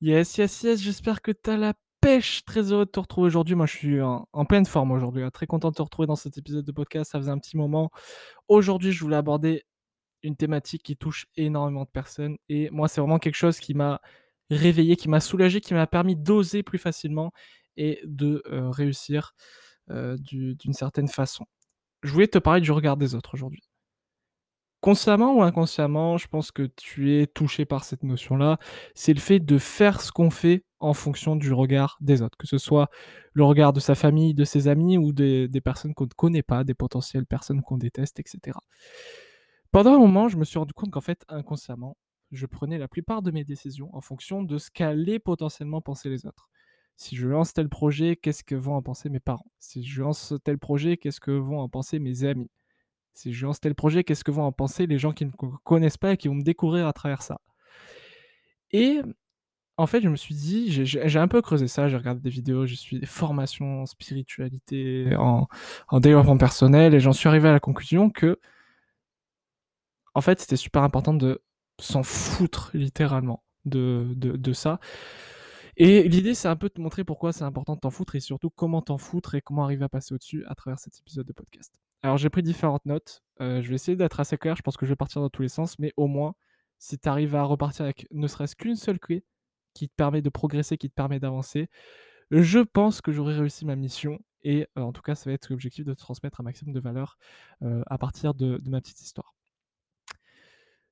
Yes, yes, yes, j'espère que tu as la pêche. Très heureux de te retrouver aujourd'hui. Moi, je suis en, pleine forme aujourd'hui. hein. Très content de te retrouver dans cet épisode de podcast. Ça faisait un petit moment. Aujourd'hui, je voulais aborder une thématique qui touche énormément de personnes. Et moi, c'est vraiment quelque chose qui m'a réveillé, qui m'a soulagé, qui m'a permis d'oser plus facilement et de euh, réussir euh, du- d'une certaine façon. Je voulais te parler du regard des autres aujourd'hui. Consciemment ou inconsciemment, je pense que tu es touché par cette notion-là. C'est le fait de faire ce qu'on fait en fonction du regard des autres, que ce soit le regard de sa famille, de ses amis ou des, personnes qu'on ne connaît pas, des potentielles personnes qu'on déteste, etc. Pendant un moment, je me suis rendu compte qu'en fait, inconsciemment, je prenais la plupart de mes décisions en fonction de ce qu'allaient potentiellement penser les autres. Si je lance tel projet, qu'est-ce que vont en penser mes parents? Si je lance tel projet, qu'est-ce que vont en penser mes amis? Si je lance tel projet, qu'est-ce que vont en penser les gens qui ne me connaissent pas et qui vont me découvrir à travers ça Et en fait, je me suis dit, j'ai- un peu creusé ça, j'ai regardé des vidéos, j'ai suivi des formations en spiritualité, en, en développement personnel, et j'en suis arrivé à la conclusion que, en fait, c'était super important de s'en foutre littéralement de, de, de ça. Et l'idée, c'est un peu de te montrer pourquoi c'est important de t'en foutre et surtout comment t'en foutre et comment arriver à passer au-dessus à travers cet épisode de podcast. Alors, j'ai pris différentes notes. Euh, je vais essayer d'être assez clair. Je pense que je vais partir dans tous les sens, mais au moins, si tu arrives à repartir avec ne serait-ce qu'une seule clé qui te permet de progresser, qui te permet d'avancer, je pense que j'aurai réussi ma mission. Et euh, en tout cas, ça va être l'objectif de te transmettre un maximum de valeur euh, à partir de, de ma petite histoire.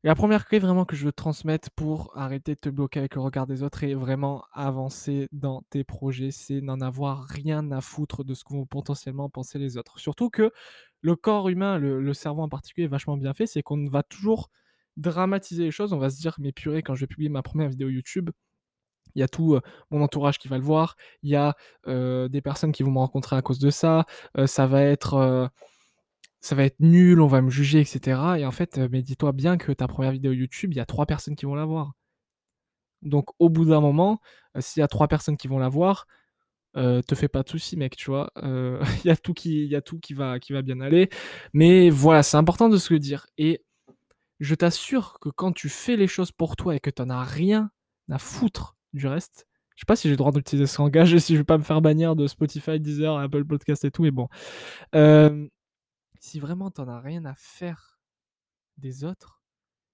La première clé vraiment que je veux te transmettre pour arrêter de te bloquer avec le regard des autres et vraiment avancer dans tes projets, c'est n'en avoir rien à foutre de ce que vont potentiellement penser les autres. Surtout que le corps humain, le, cerveau en particulier, est vachement bien fait, c'est qu'on va toujours dramatiser les choses. On va se dire, mais purée, quand je vais publier ma première vidéo YouTube, il y a tout euh, mon entourage qui va le voir, il y a euh, des personnes qui vont me rencontrer à cause de ça, euh, ça va être ça va être nul, on va me juger, etc. Et en fait, euh, mais dis-toi bien que ta première vidéo YouTube, il y a trois personnes qui vont la voir. Donc au bout d'un moment, euh, s'il y a trois personnes qui vont la voir, euh, te fais pas de soucis, mec, tu vois. Il y a tout, qui, y a tout qui, va, qui va bien aller. Mais voilà, c'est important de se le dire. Et je t'assure que quand tu fais les choses pour toi et que tu n'en as rien à foutre du reste, je sais pas si j'ai le droit d'utiliser ce langage et si je vais pas me faire bannir de Spotify, Deezer, Apple Podcast et tout, mais bon. Si vraiment t'en as rien à faire des autres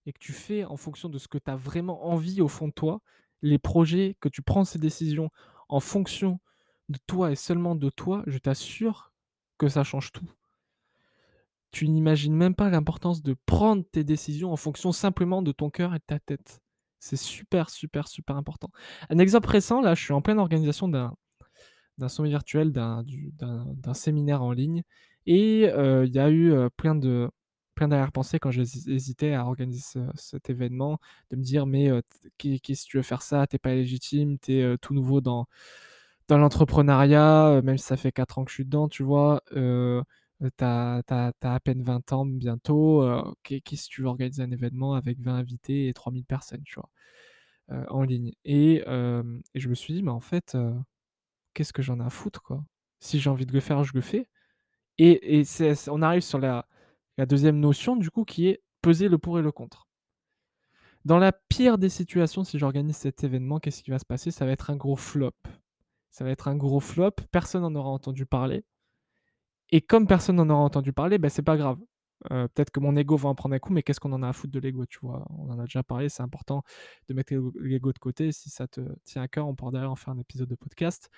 et que tu fais en fonction de ce que tu as vraiment envie au fond de toi, les projets, que tu prends ces décisions en fonction de toi et seulement de toi, je t'assure que ça change tout. Tu n'imagines même pas l'importance de prendre tes décisions en fonction simplement de ton cœur et de ta tête. C'est super, super, super important. Un exemple récent, là, je suis en pleine organisation d'un, sommet virtuel, d'un, du- d'un, d'un séminaire en ligne. Et il y a eu plein de plein d'arrière-pensées quand j'hésitais à organiser ce- cet événement, de me dire mais qu'est- qu'est-ce que tu veux faire ça, t'es pas légitime, t'es tout nouveau dans, dans l'entrepreneuriat, même si ça fait 4 ans que je suis dedans, tu vois, euh, t'as, t'as à peine 20 ans bientôt, euh, qu'est- qu'est-ce que tu veux organiser un événement avec 20 invités et 3000 personnes, tu vois, en ligne? Et, et je me suis dit, mais en fait, qu'est-ce que j'en ai à foutre, quoi? Si j'ai envie de le faire, je le fais. Et, on arrive sur la, la deuxième notion, du coup, qui est peser le pour et le contre. Dans la pire des situations, si j'organise cet événement, qu'est-ce qui va se passer? Ça va être un gros flop. Ça va être un gros flop, personne n'en aura entendu parler. Et comme personne n'en aura entendu parler, ben c'est pas grave. Euh, Peut-être que mon ego va en prendre un coup, mais qu'est-ce qu'on en a à foutre de l'ego, tu vois? On en a déjà parlé, c'est important de mettre l'ego de côté. Si ça te tient à cœur, on pourra d'ailleurs en faire un épisode de podcast.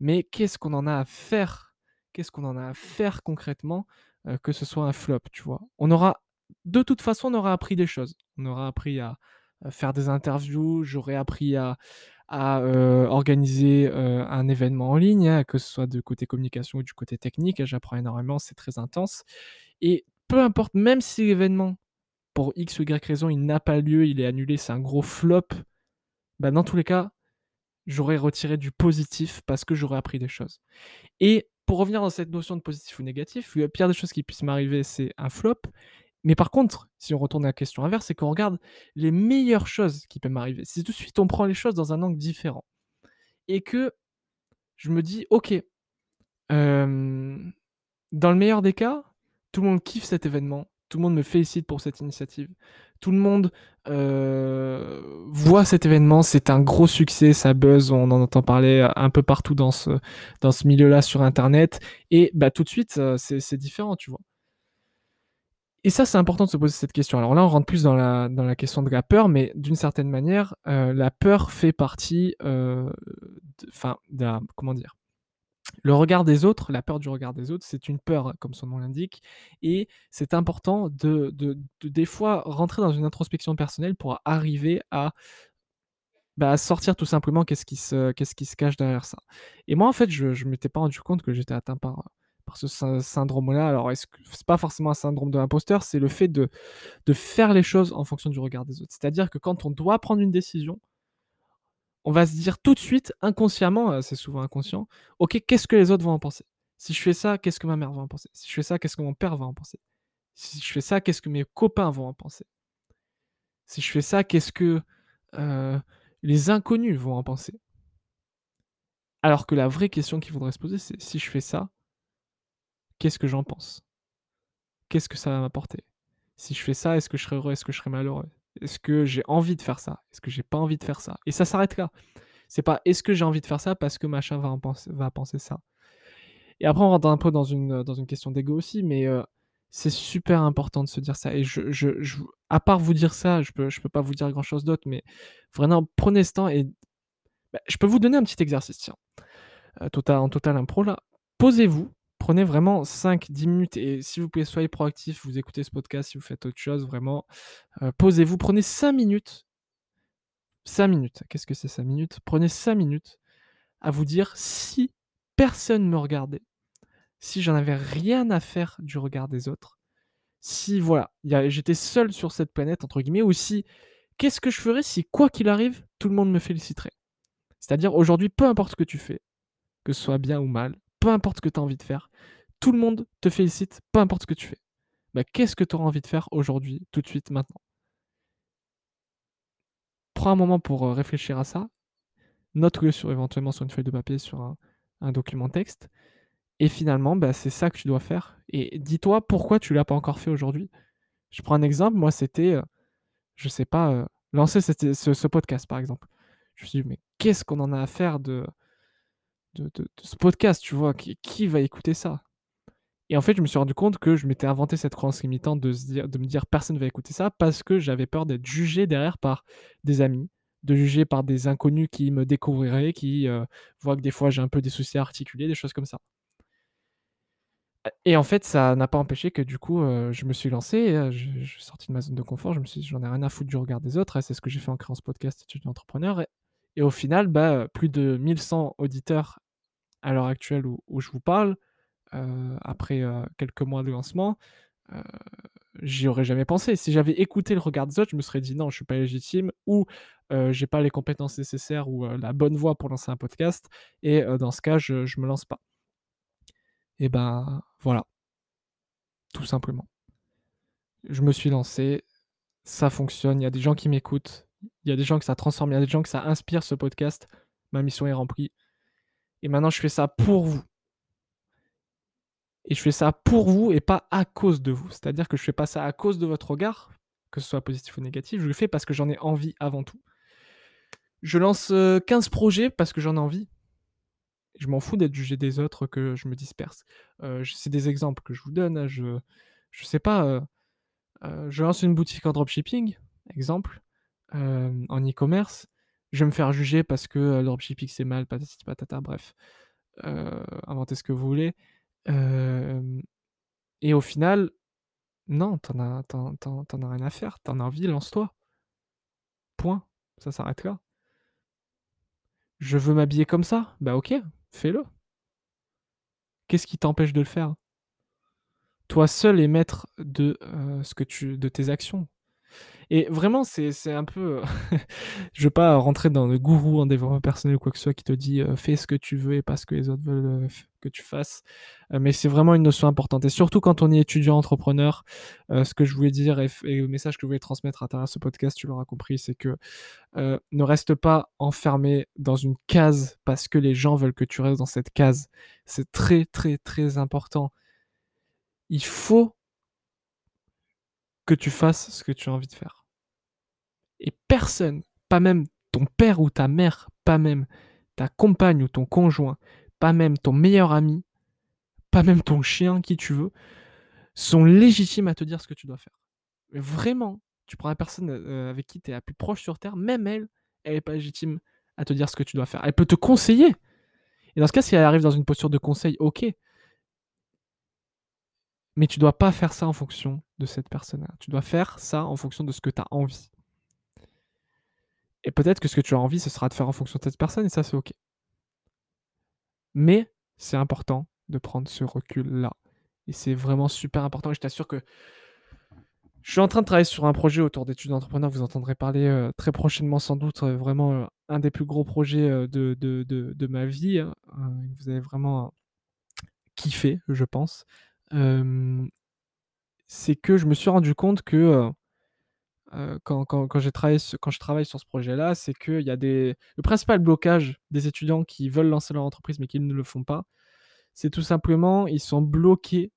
Mais qu'est-ce qu'on en a à faire? Qu'est-ce qu'on en a à faire concrètement que ce soit un flop, tu vois? On aura, de toute façon, on aura appris des choses. On aura appris à, faire des interviews, j'aurais appris à, organiser un événement en ligne, hein, que ce soit du côté communication ou du côté technique. J'apprends énormément, c'est très intense. Et peu importe, même si l'événement, pour X ou Y raison, il n'a pas lieu, il est annulé, c'est un gros flop, bah, dans tous les cas, j'aurais retiré du positif parce que j'aurais appris des choses. Et pour revenir dans cette notion de positif ou négatif, la pire des choses qui puissent m'arriver, c'est un flop. Mais par contre, si on retourne à la question inverse, c'est qu'on regarde les meilleures choses qui peuvent m'arriver. Si tout de suite on prend les choses dans un angle différent et que je me dis, ok, dans le meilleur des cas, tout le monde kiffe cet événement, tout le monde me félicite pour cette initiative, tout le monde voit cet événement, c'est un gros succès, ça buzz, on en entend parler un peu partout dans ce, milieu-là sur Internet, et bah, tout de suite, c'est différent, tu vois. Et ça, c'est important de se poser cette question. Alors là, on rentre plus dans la, dans la question de la peur, mais d'une certaine manière, la peur fait partie, enfin, comment dire, le regard des autres, la peur du regard des autres, c'est une peur, comme son nom l'indique, et c'est important de, des fois rentrer dans une introspection personnelle pour arriver à, bah, sortir tout simplement qu'est-ce qui, se, qu'est-ce qui se cache derrière ça. Et moi, en fait, je ne m'étais pas rendu compte que j'étais atteint par, par ce syndrome-là. Alors, est-ce que c'est pas forcément un syndrome de l'imposteur, c'est le fait de, de faire les choses en fonction du regard des autres. C'est-à-dire que quand on doit prendre une décision, on va se dire tout de suite, inconsciemment, euh, c'est souvent inconscient, ok, qu'est-ce que les autres vont en penser? Si je fais ça, qu'est-ce que ma mère va en penser? Si je fais ça, qu'est-ce que mon père va en penser? Si je fais ça, qu'est-ce que mes copains vont en penser? Si je fais ça, qu'est-ce que euh, les inconnus vont en penser? Alors que la vraie question qu'il faudrait se poser, c'est si je fais ça, qu'est-ce que j'en pense? Qu'est-ce que ça va m'apporter? Si je fais ça, est-ce que je serai heureux? Est-ce que je serai malheureux? Est-ce que j'ai envie de faire ça? Est-ce que j'ai pas envie de faire ça? Et ça s'arrête là. C'est pas est-ce que j'ai envie de faire ça parce que machin va, penser, va penser ça? Et après, on rentre un peu dans une, dans une question d'ego aussi, mais c'est super important de se dire ça. Et je, je, à part vous dire ça, je peux, je peux pas vous dire grand chose d'autre, mais vraiment, prenez ce temps et bah, je peux vous donner un petit exercice, total, en total impro, là. Posez-vous prenez vraiment 5-10 minutes et si vous pouvez, soyez proactif, vous écoutez ce podcast, si vous faites autre chose, vraiment, euh, posez-vous, prenez 5 minutes. 5 minutes, qu'est-ce que c'est 5 minutes? Prenez 5 minutes à vous dire si personne me regardait, si j'en avais rien à faire du regard des autres, si voilà, j'étais seul sur cette planète, entre guillemets, ou si qu'est-ce que je ferais si quoi qu'il arrive, tout le monde me féliciterait C'est-à-dire aujourd'hui, peu importe ce que tu fais, que ce soit bien ou mal, peu importe ce que tu as envie de faire, tout le monde te félicite, peu importe ce que tu fais. Bah, Qu'est-ce que tu auras envie de faire aujourd'hui, tout de suite, maintenant? Prends un moment pour euh, réfléchir à ça. Note-le sur, éventuellement sur une feuille de papier, sur un, document texte. Et finalement, bah, c'est ça que tu dois faire. Et dis-toi pourquoi tu ne l'as pas encore fait aujourd'hui. Je prends un exemple. Moi, c'était, euh, je sais pas, euh, lancer ce, ce, podcast, par exemple. Je me suis dit, mais qu'est-ce qu'on en a à faire de, de, ce podcast, tu vois, qui, qui, va écouter ça? Et en fait, je me suis rendu compte que je m'étais inventé cette croyance limitante de, dire, de me dire personne ne va écouter ça parce que j'avais peur d'être jugé derrière par des amis, de juger par des inconnus qui me découvriraient, qui euh, voient que des fois j'ai un peu des soucis articulés, des choses comme ça. Et en fait, ça n'a pas empêché que du coup, euh, je me suis lancé, euh, je, suis sorti de ma zone de confort, je me suis dit, j'en ai rien à foutre du regard des autres, et c'est ce que j'ai fait en créant ce podcast étudiant entrepreneur. Au final, bah, plus de 1100 auditeurs à l'heure actuelle où, je vous parle, après quelques mois de lancement, j'y aurais jamais pensé. Si j'avais écouté le regard des autres, je me serais dit non, je suis pas légitime ou j'ai pas les compétences nécessaires ou la bonne voix pour lancer un podcast. Et dans ce cas, je, je me lance pas. Et ben voilà, tout simplement. Je me suis lancé, ça fonctionne. Il y a des gens qui m'écoutent, il y a des gens que ça transforme, il y a des gens que ça inspire ce podcast. Ma mission est remplie. Et maintenant, je fais ça pour vous. Et je fais ça pour vous et pas à cause de vous. C'est-à-dire que je fais pas ça à cause de votre regard, que ce soit positif ou négatif. Je le fais parce que j'en ai envie avant tout. Je lance 15 euh, projets parce que j'en ai envie. Je m'en fous d'être jugé des autres, que je me disperse. Euh, c'est des exemples que je vous donne. Hein. Je, je sais pas. Euh, je lance une boutique en dropshipping, exemple. En e-commerce. Je vais me faire juger parce que euh, c'est mal, patati patata, bref. Inventez ce que vous voulez. et au final, non, t'en as, t'en, as rien à faire. T'en as envie, lance-toi. Point. Ça s'arrête là. Je veux m'habiller comme ça? Bah ok, fais-le. Qu'est-ce qui t'empêche de le faire? Toi seul est maître de, ce que tu, de tes actions. Et vraiment, c'est un peu. Euh, je veux pas rentrer dans le gourou en développement personnel ou quoi que ce soit qui te dit euh, fais ce que tu veux et pas ce que les autres veulent euh, que tu fasses. mais c'est vraiment une notion importante. Et surtout quand on est étudiant entrepreneur, ce que je voulais dire et, le message que je voulais transmettre à travers ce podcast, tu l'auras compris, c'est que ne reste pas enfermé dans une case parce que les gens veulent que tu restes dans cette case. C'est très, très, très important. Il faut que tu fasses ce que tu as envie de faire. Et personne, pas même ton père ou ta mère, pas même ta compagne ou ton conjoint, pas même ton meilleur ami, pas même ton chien, qui tu veux, sont légitimes à te dire ce que tu dois faire. Vraiment, tu prends la personne euh, avec qui tu es la plus proche sur Terre, même elle, elle n'est pas légitime à te dire ce que tu dois faire. Elle peut te conseiller. Et dans ce cas, si elle arrive dans une posture de conseil, ok. Mais tu dois pas faire ça en fonction de cette personne-là. Tu dois faire ça en fonction de ce que tu as envie. Et peut-être que ce que tu as envie, ce sera de faire en fonction de cette personne, et ça, c'est ok. Mais c'est important de prendre ce recul-là. Et c'est vraiment super important. Et je t'assure que je suis en train de travailler sur un projet autour d'études d'entrepreneurs. Vous entendrez parler euh, très prochainement, sans doute, euh, vraiment euh, un des plus gros projets de, de, ma vie. Hein. vous avez vraiment kiffé, je pense. c'est que je me suis rendu compte que quand, quand, quand, travaillé, quand je travaille sur ce projet-là, c'est qu'il y a des. Le principal blocage des étudiants qui veulent lancer leur entreprise mais qui ne le font pas, c'est tout simplement ils sont bloqués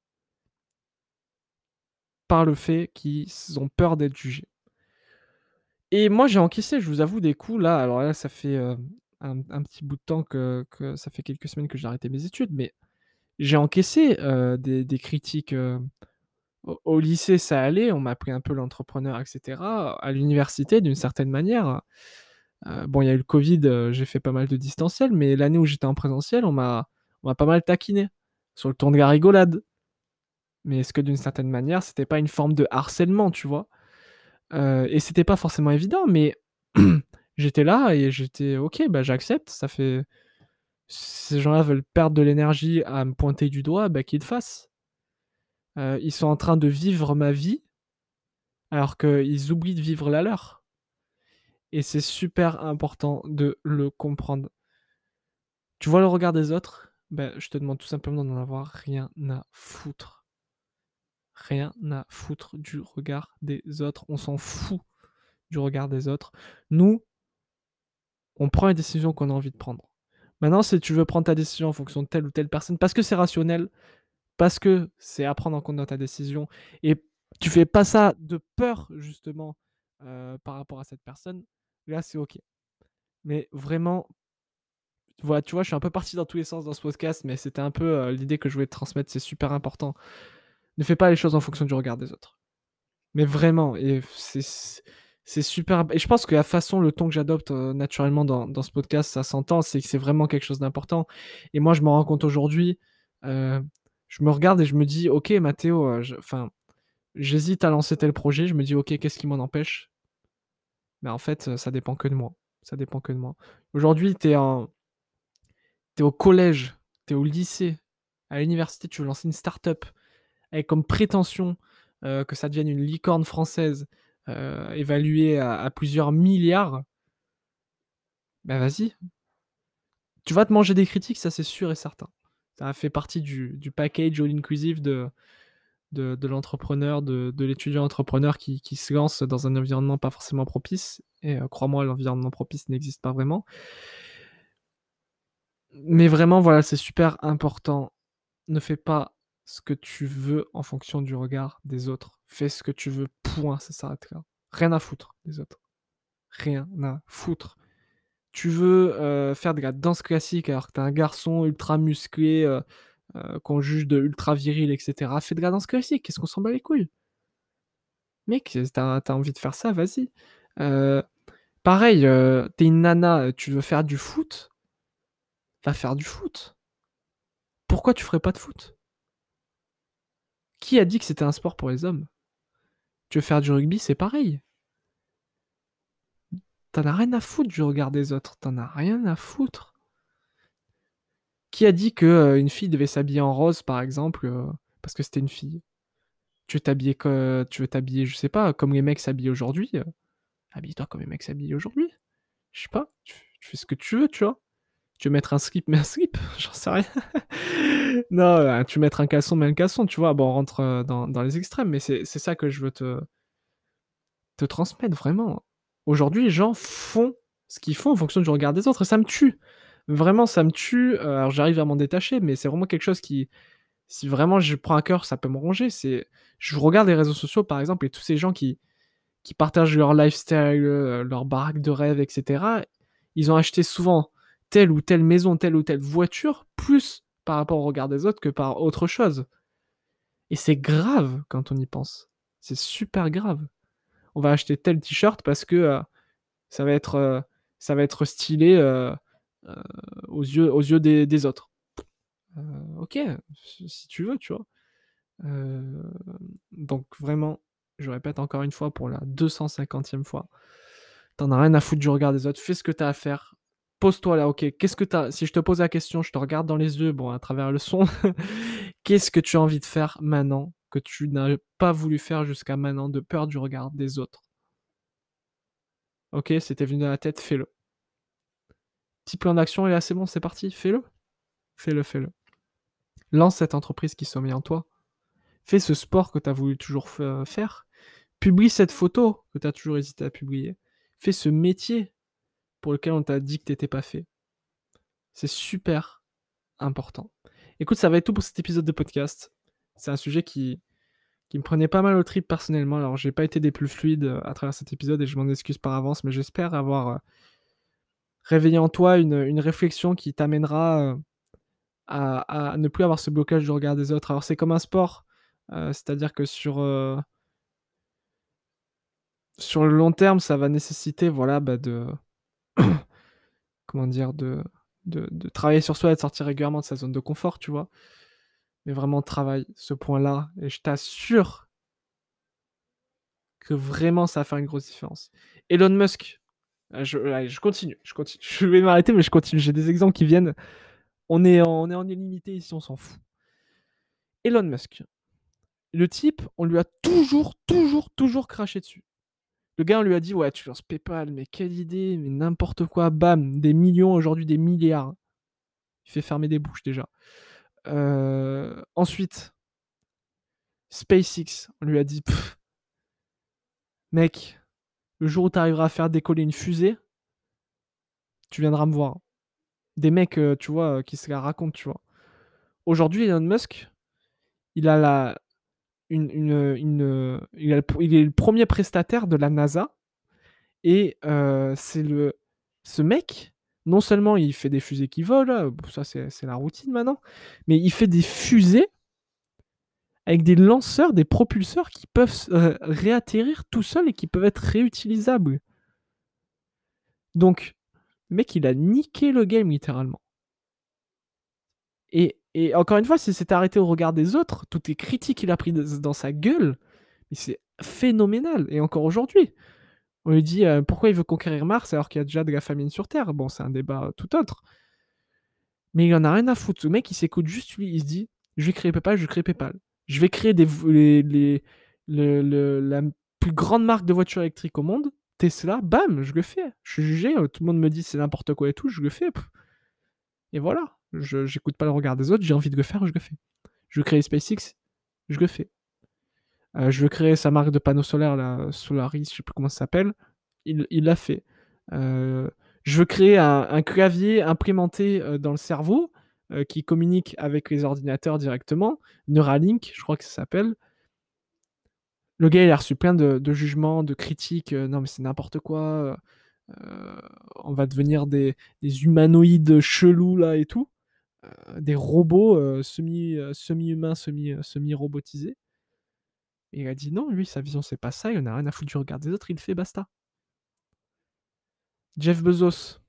par le fait qu'ils ont peur d'être jugés. Et moi, j'ai encaissé, je vous avoue, des coups là. Alors là, ça fait un, petit bout de temps que, ça fait quelques semaines que j'ai arrêté mes études, mais j'ai encaissé des, des, critiques au, lycée, ça allait, on m'a pris un peu l'entrepreneur, etc. À l'université, d'une certaine manière, euh, bon, il y a eu le Covid, euh, j'ai fait pas mal de distanciel, mais l'année où j'étais en présentiel, on m'a pas mal taquiné sur le ton de la rigolade. Mais est-ce que d'une certaine manière, c'était pas une forme de harcèlement, tu vois? Euh, Et c'était pas forcément évident, mais j'étais là et j'étais ok, bah j'accepte, ça fait. Ces gens-là veulent perdre de l'énergie à me pointer du doigt, bah qu'ils le fassent. Euh, ils sont en train de vivre ma vie alors qu'ils oublient de vivre la leur. Et c'est super important de le comprendre. Tu vois le regard des autres? Ben, Je te demande tout simplement d'en avoir rien à foutre. Rien à foutre du regard des autres. On s'en fout du regard des autres. Nous, on prend les décisions qu'on a envie de prendre. Maintenant, si tu veux prendre ta décision en fonction de telle ou telle personne, parce que c'est rationnel, parce que c'est à prendre en compte dans ta décision et tu fais pas ça de peur justement euh, par rapport à cette personne, là c'est ok. Mais vraiment, voilà, tu vois, je suis un peu parti dans tous les sens dans ce podcast, mais c'était un peu euh, l'idée que je voulais te transmettre, c'est super important. Ne fais pas les choses en fonction du regard des autres. Mais vraiment, et c'est super. Et je pense que la façon, le ton que j'adopte euh, naturellement dans, dans, ce podcast, ça s'entend, c'est que c'est vraiment quelque chose d'important. Et moi, je me rends compte aujourd'hui, je me regarde et je me dis, ok, Mathéo, euh, enfin, j'hésite à lancer tel projet. Je me dis, ok, qu'est-ce qui m'en empêche? Mais en fait, euh, ça dépend que de moi. Ça dépend que de moi. Aujourd'hui, tu es, en... au collège, tu es au lycée, à l'université, tu veux lancer une start-up avec comme prétention euh, que ça devienne une licorne française évaluée à, plusieurs milliards. Ben vas-y. Tu vas te manger des critiques, ça c'est sûr et certain. Ça fait partie du, package all-inclusive de, de, l'entrepreneur, de, l'étudiant entrepreneur qui, se lance dans un environnement pas forcément propice. Et euh, crois-moi, l'environnement propice n'existe pas vraiment. Mais vraiment, voilà, c'est super important. Ne fais pas ce que tu veux en fonction du regard des autres. Fais ce que tu veux, point, ça s'arrête là. Rien à foutre des autres. Rien à foutre tu veux euh, faire de la danse classique alors que t'es un garçon ultra musclé, euh, euh, qu'on juge de ultra viril, etc. Fais de la danse classique, qu'est-ce qu'on s'en bat les couilles? Mec, t'as as envie de faire ça, vas-y. pareil, t'es une nana, tu veux faire du foot? Va faire du foot. Pourquoi tu ferais pas de foot? Qui a dit que c'était un sport pour les hommes? Tu veux faire du rugby, c'est pareil. T'en as rien à foutre du regard des autres. T'en as rien à foutre. Qui a dit que euh, une fille devait s'habiller en rose, par exemple, euh, parce que c'était une fille? Tu veux t'habiller, tu veux t'habiller, je sais pas, comme les mecs s'habillent aujourd'hui euh, Habille-toi comme les mecs s'habillent aujourd'hui. Je sais pas. Tu, fais ce que tu veux, tu vois. Tu veux mettre un slip, mets un slip? J'en sais rien. non, tu veux mettre un caleçon, mets un caleçon, tu vois. Bon, on rentre dans, dans les extrêmes, mais c'est ça que je veux te, te transmettre, vraiment. Aujourd'hui, les gens font ce qu'ils font en fonction du regard des autres et ça me tue. Vraiment, ça me tue. Euh, alors, j'arrive à m'en détacher, mais c'est vraiment quelque chose qui, si vraiment je prends à cœur, ça peut me ronger. C'est, je regarde les réseaux sociaux, par exemple, et tous ces gens qui, qui partagent leur lifestyle, leur baraque de rêve, etc., ils ont acheté souvent telle ou telle maison, telle ou telle voiture, plus par rapport au regard des autres que par autre chose. Et c'est grave quand on y pense. C'est super grave. On va acheter tel t-shirt parce que ça, va être, ça va être stylé aux yeux, aux yeux des, autres. ok, si tu veux, tu vois. donc vraiment, je répète encore une fois pour la 250e fois, t'en as rien à foutre du regard des autres, fais ce que t'as à faire, pose-toi là, ok, qu'est-ce que t'as, si je te pose la question, je te regarde dans les yeux, bon, à travers le son, qu'est-ce que tu as envie de faire maintenant? Que tu n'as pas voulu faire jusqu'à maintenant de peur du regard des autres Ok, c'était venu dans la tête, fais-le. Petit plan d'action, et là c'est bon, c'est parti, fais-le. Fais-le, fais-le. Lance cette entreprise qui sommeille en toi. Fais ce sport que tu as voulu toujours faire. Publie cette photo que tu as toujours hésité à publier. Fais ce métier pour lequel on t'a dit que t'étais pas fait. C'est super important. Écoute, ça va être tout pour cet épisode de podcast. C'est un sujet qui, qui me prenait pas mal au trip personnellement. Alors, j'ai pas été des plus fluides euh, à travers cet épisode et je m'en excuse par avance, mais j'espère avoir euh, réveillé en toi une, réflexion qui t'amènera euh, à, ne plus avoir ce blocage du regard des autres. Alors, c'est comme un sport, c'est-à-dire que sur, le long terme, ça va nécessiter voilà, bah, de. comment dire de, de, de, travailler sur soi et de sortir régulièrement de sa zone de confort, tu vois mais vraiment travaille ce point-là et je t'assure que vraiment ça faire une grosse différence. Elon Musk, euh, je, je continue, je continue. Je vais m'arrêter, mais je continue. J'ai des exemples qui viennent. On est, en, on est en illimité ici, on s'en fout. Elon Musk, le type, on lui a toujours, toujours, toujours craché dessus. Le gars, on lui a dit, ouais, tu lances PayPal, mais quelle idée, mais n'importe quoi, bam, des millions, aujourd'hui des milliards. Il fait fermer des bouches déjà. Euh, ensuite, SpaceX, on lui a dit Mec, le jour où tu arriveras à faire décoller une fusée, tu viendras me voir. Des mecs, euh, tu vois, euh, qui se la racontent, tu vois. Aujourd'hui, Elon Musk, il a la. Une, une, il, est le premier prestataire de la NASA. Et c'est le. Ce mec, non seulement il fait des fusées qui volent, ça c'est la routine maintenant, mais il fait des fusées avec des lanceurs, des propulseurs qui peuvent euh, réatterrir tout seuls et qui peuvent être réutilisables. Donc, le mec, il a niqué le game littéralement. Et, encore une fois, si c'est arrêté au regard des autres, toutes les critiques qu'il a pris dans sa gueule, c'est phénoménal. Et encore aujourd'hui, on lui dit euh, pourquoi il veut conquérir Mars alors qu'il y a déjà de la famine sur Terre? Bon, c'est un débat tout autre. Mais il en a rien à foutre. Ce mec, il s'écoute juste lui. Il se dit je vais créer PayPal, je vais créer PayPal. Je vais créer des, les, la plus grande marque de voitures électriques au monde. Tesla, bam, je le fais. Je suis jugé. Euh, tout le monde me dit c'est n'importe quoi et tout. Je le fais. Et voilà. Je n'écoute pas le regard des autres. J'ai envie de le faire, je le fais. Je créer SpaceX, je le fais. Euh, je veux créer sa marque de panneaux solaires, la Solaris, je sais plus comment ça s'appelle. Il l'a fait. Euh, je veux créer un, clavier imprimanté euh, dans le cerveau qui communique avec les ordinateurs directement. Neuralink, je crois que ça s'appelle. Le gars, il a reçu plein de, jugements, de critiques. non, mais c'est n'importe quoi. on va devenir des, humanoïdes chelous là et tout. des robots semi, semi-humains, semi, semi-robotisés. Il a dit non, lui, sa vision, c'est pas ça, il en a rien à foutre du regard des autres, il fait basta. Jeff Bezos.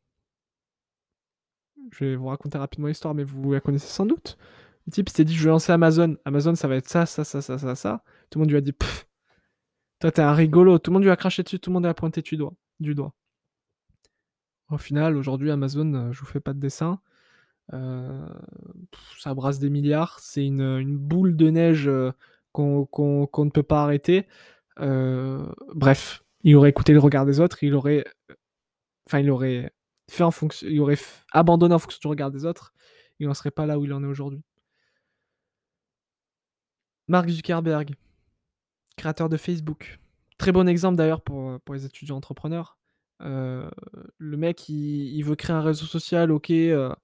Je vais vous raconter rapidement l'histoire, mais vous la connaissez sans doute. Le type s'était dit je vais lancer Amazon. Amazon, ça va être ça, ça, ça, ça, ça, ça. Tout le monde lui a dit pfff. Toi, t'es un rigolo. Tout le monde lui a craché dessus, tout le monde a pointé du doigt. Du doigt. Au final, aujourd'hui, Amazon, euh, je vous fais pas de dessin. Euh, ça brasse des milliards. C'est une, boule de neige. Euh, qu'on ne peut pas arrêter. Euh, bref, il aurait écouté le regard des autres, il aurait, enfin, il aurait fait en fonction, il aurait abandonné en fonction du regard des autres, il n'en serait pas là où il en est aujourd'hui. Mark Zuckerberg, créateur de Facebook. Très bon exemple d'ailleurs pour, les étudiants entrepreneurs. Euh, le mec, il, veut créer un réseau social, ok, euh,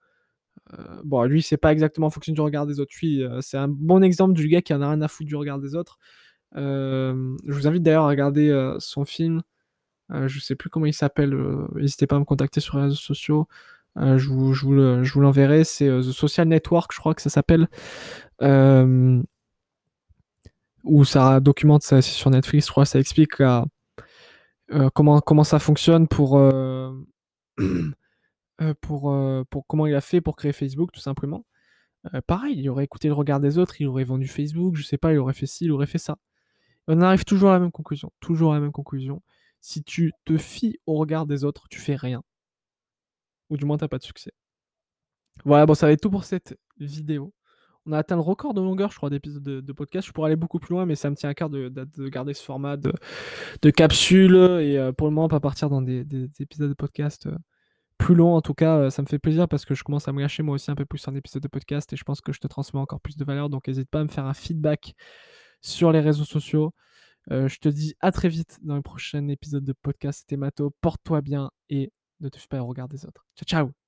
euh, bon, lui, c'est pas exactement en fonction du regard des autres. Lui, euh, c'est un bon exemple du gars qui en a rien à foutre du regard des autres. je vous invite d'ailleurs à regarder son film. je sais plus comment il s'appelle. N'hésitez pas à me contacter sur les réseaux sociaux. je vous, l'enverrai. C'est The Social Network, je crois que ça s'appelle. où ça documente ça sur Netflix. Je crois ça explique comment ça fonctionne pour, pour, pour comment il a fait pour créer Facebook, tout simplement. pareil, il aurait écouté le regard des autres, il aurait vendu Facebook, je sais pas, il aurait fait ci, il aurait fait ça. on arrive toujours à la même conclusion, toujours à la même conclusion. Si tu te fies au regard des autres, tu fais rien. Ou du moins, t'as pas de succès. Voilà, bon, ça va être tout pour cette vidéo. On a atteint le record de longueur, je crois, d'épisodes de, podcast. Je pourrais aller beaucoup plus loin, mais ça me tient à cœur de, garder ce format de, capsule et euh, pour le moment, pas partir dans des, épisodes de podcast euh, plus longs. En tout cas, euh, ça me fait plaisir parce que je commence à me lâcher moi aussi un peu plus en épisode de podcast et je pense que je te transmets encore plus de valeur. Donc, n'hésite pas à me faire un feedback sur les réseaux sociaux. je te dis à très vite dans le prochain épisode de podcast. C'était Mato. Porte-toi bien et ne te fie pas au regard des autres. Ciao, ciao